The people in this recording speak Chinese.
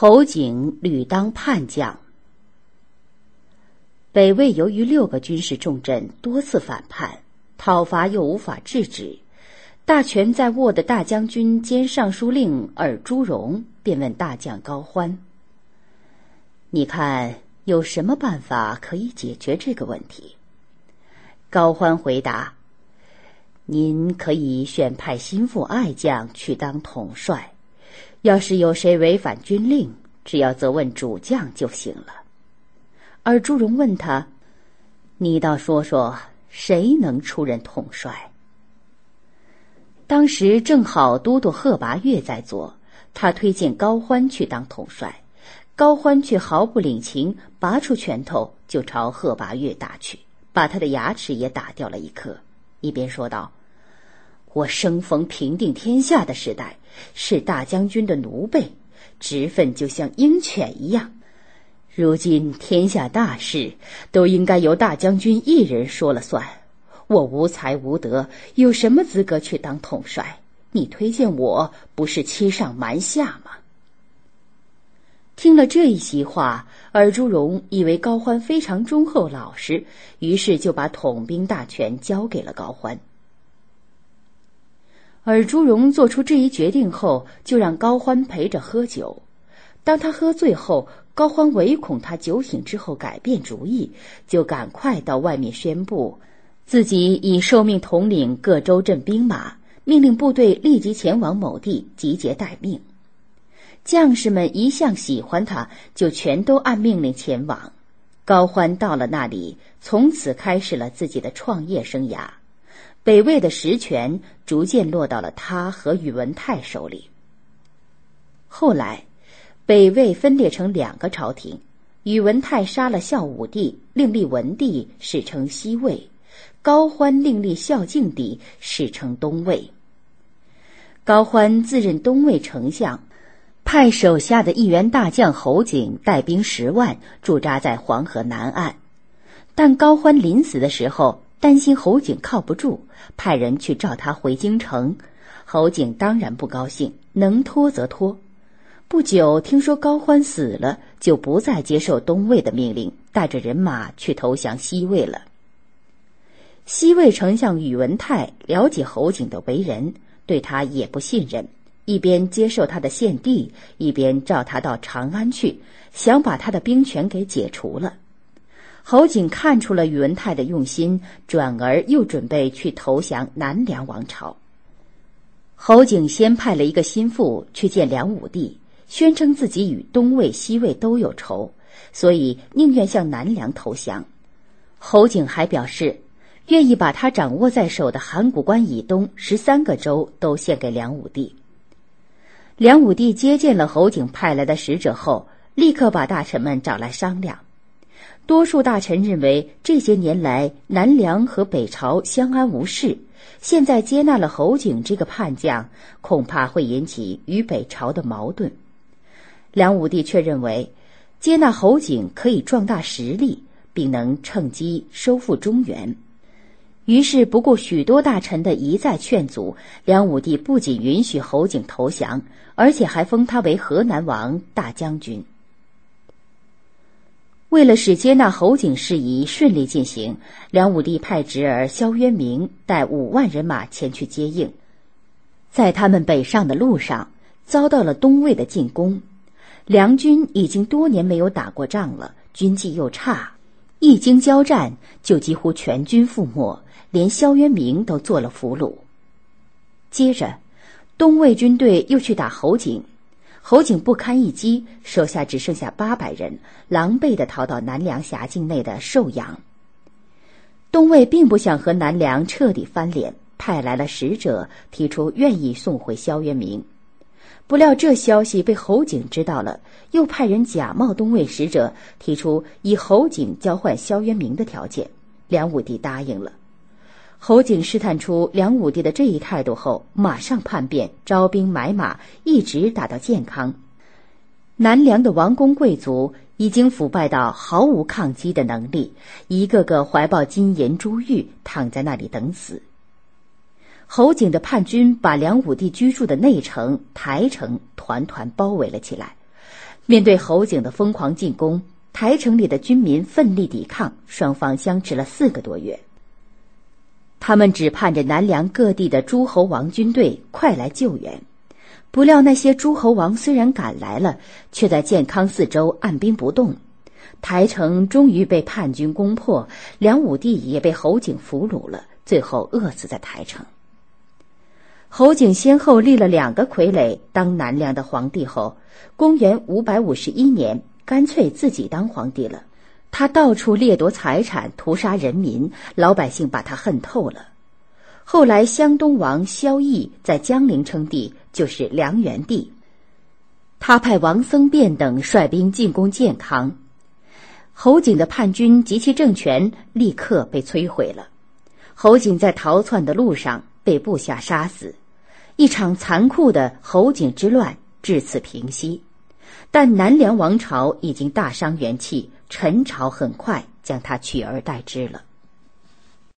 侯景屡当叛将。北魏由于六个军事重镇多次反叛，讨伐又无法制止，大权在握的大将军兼尚书令尔朱荣便问大将高欢：“你看有什么办法可以解决这个问题？”高欢回答：“您可以选派心腹爱将去当统帅。”要是有谁违反军令，只要责问主将就行了。而朱荣问他：“你倒说说，谁能出任统帅？”当时正好都督贺拔岳在做，他推荐高欢去当统帅，高欢却毫不领情，拔出拳头就朝贺拔岳打去，把他的牙齿也打掉了一颗，一边说道。我生逢平定天下的时代，是大将军的奴婢，职分就像鹰犬一样。如今天下大事都应该由大将军一人说了算。我无才无德，有什么资格去当统帅？你推荐我，不是欺上瞒下吗？听了这一席话，尔朱荣以为高欢非常忠厚老实，于是就把统兵大权交给了高欢。而朱荣做出这一决定后，就让高欢陪着喝酒。当他喝醉后，高欢唯恐他酒醒之后改变主意，就赶快到外面宣布，自己已受命统领各州镇兵马，命令部队立即前往某地集结待命。将士们一向喜欢他，就全都按命令前往。高欢到了那里，从此开始了自己的创业生涯。北魏的实权逐渐落到了他和宇文泰手里。后来，北魏分裂成两个朝廷，宇文泰杀了孝武帝，另立文帝，史称西魏；高欢另立孝敬帝，史称东魏。高欢自任东魏丞相，派手下的一员大将侯景带兵十万驻扎在黄河南岸，但高欢临死的时候。担心侯景靠不住，派人去召他回京城。侯景当然不高兴，能拖则拖。不久，听说高欢死了，就不再接受东魏的命令，带着人马去投降西魏了。西魏丞相宇文泰了解侯景的为人，对他也不信任，一边接受他的献帝，一边召他到长安去，想把他的兵权给解除了。侯景看出了宇文泰的用心，转而又准备去投降南梁王朝。侯景先派了一个心腹去见梁武帝，宣称自己与东魏、西魏都有仇，所以宁愿向南梁投降。侯景还表示，愿意把他掌握在手的函谷关以东十三个州都献给梁武帝。梁武帝接见了侯景派来的使者后，立刻把大臣们找来商量。多数大臣认为，这些年来南梁和北朝相安无事，现在接纳了侯景这个叛将，恐怕会引起与北朝的矛盾。梁武帝却认为，接纳侯景可以壮大实力，并能趁机收复中原。于是，不顾许多大臣的一再劝阻，梁武帝不仅允许侯景投降，而且还封他为河南王大将军。为了使接纳侯景事宜顺利进行，梁武帝派侄儿萧渊明带五万人马前去接应。在他们北上的路上，遭到了东魏的进攻。梁军已经多年没有打过仗了，军纪又差，一经交战就几乎全军覆没，连萧渊明都做了俘虏。接着，东魏军队又去打侯景。侯景不堪一击，手下只剩下八百人，狼狈的逃到南梁辖境内的寿阳。东魏并不想和南梁彻底翻脸，派来了使者，提出愿意送回萧渊明。不料这消息被侯景知道了，又派人假冒东魏使者，提出以侯景交换萧渊明的条件。梁武帝答应了。侯景试探出梁武帝的这一态度后，马上叛变，招兵买马，一直打到建康。南梁的王公贵族已经腐败到毫无抗击的能力，一个个怀抱金银珠玉，躺在那里等死。侯景的叛军把梁武帝居住的内城台城团团包围了起来，面对侯景的疯狂进攻，台城里的军民奋力抵抗，双方相持了四个多月。他们只盼着南梁各地的诸侯王军队快来救援，不料那些诸侯王虽然赶来了，却在建康四周按兵不动。台城终于被叛军攻破，梁武帝也被侯景俘虏了，最后饿死在台城。侯景先后立了两个傀儡当南梁的皇帝后，公元五百五十一年，干脆自己当皇帝了。他到处掠夺财产，屠杀人民，老百姓把他恨透了。后来，湘东王萧绎在江陵称帝，就是梁元帝。他派王僧辩等率兵进攻建康。侯景的叛军及其政权立刻被摧毁了。侯景在逃窜的路上被部下杀死，一场残酷的侯景之乱至此平息。但南梁王朝已经大伤元气，陈朝很快将他取而代之了。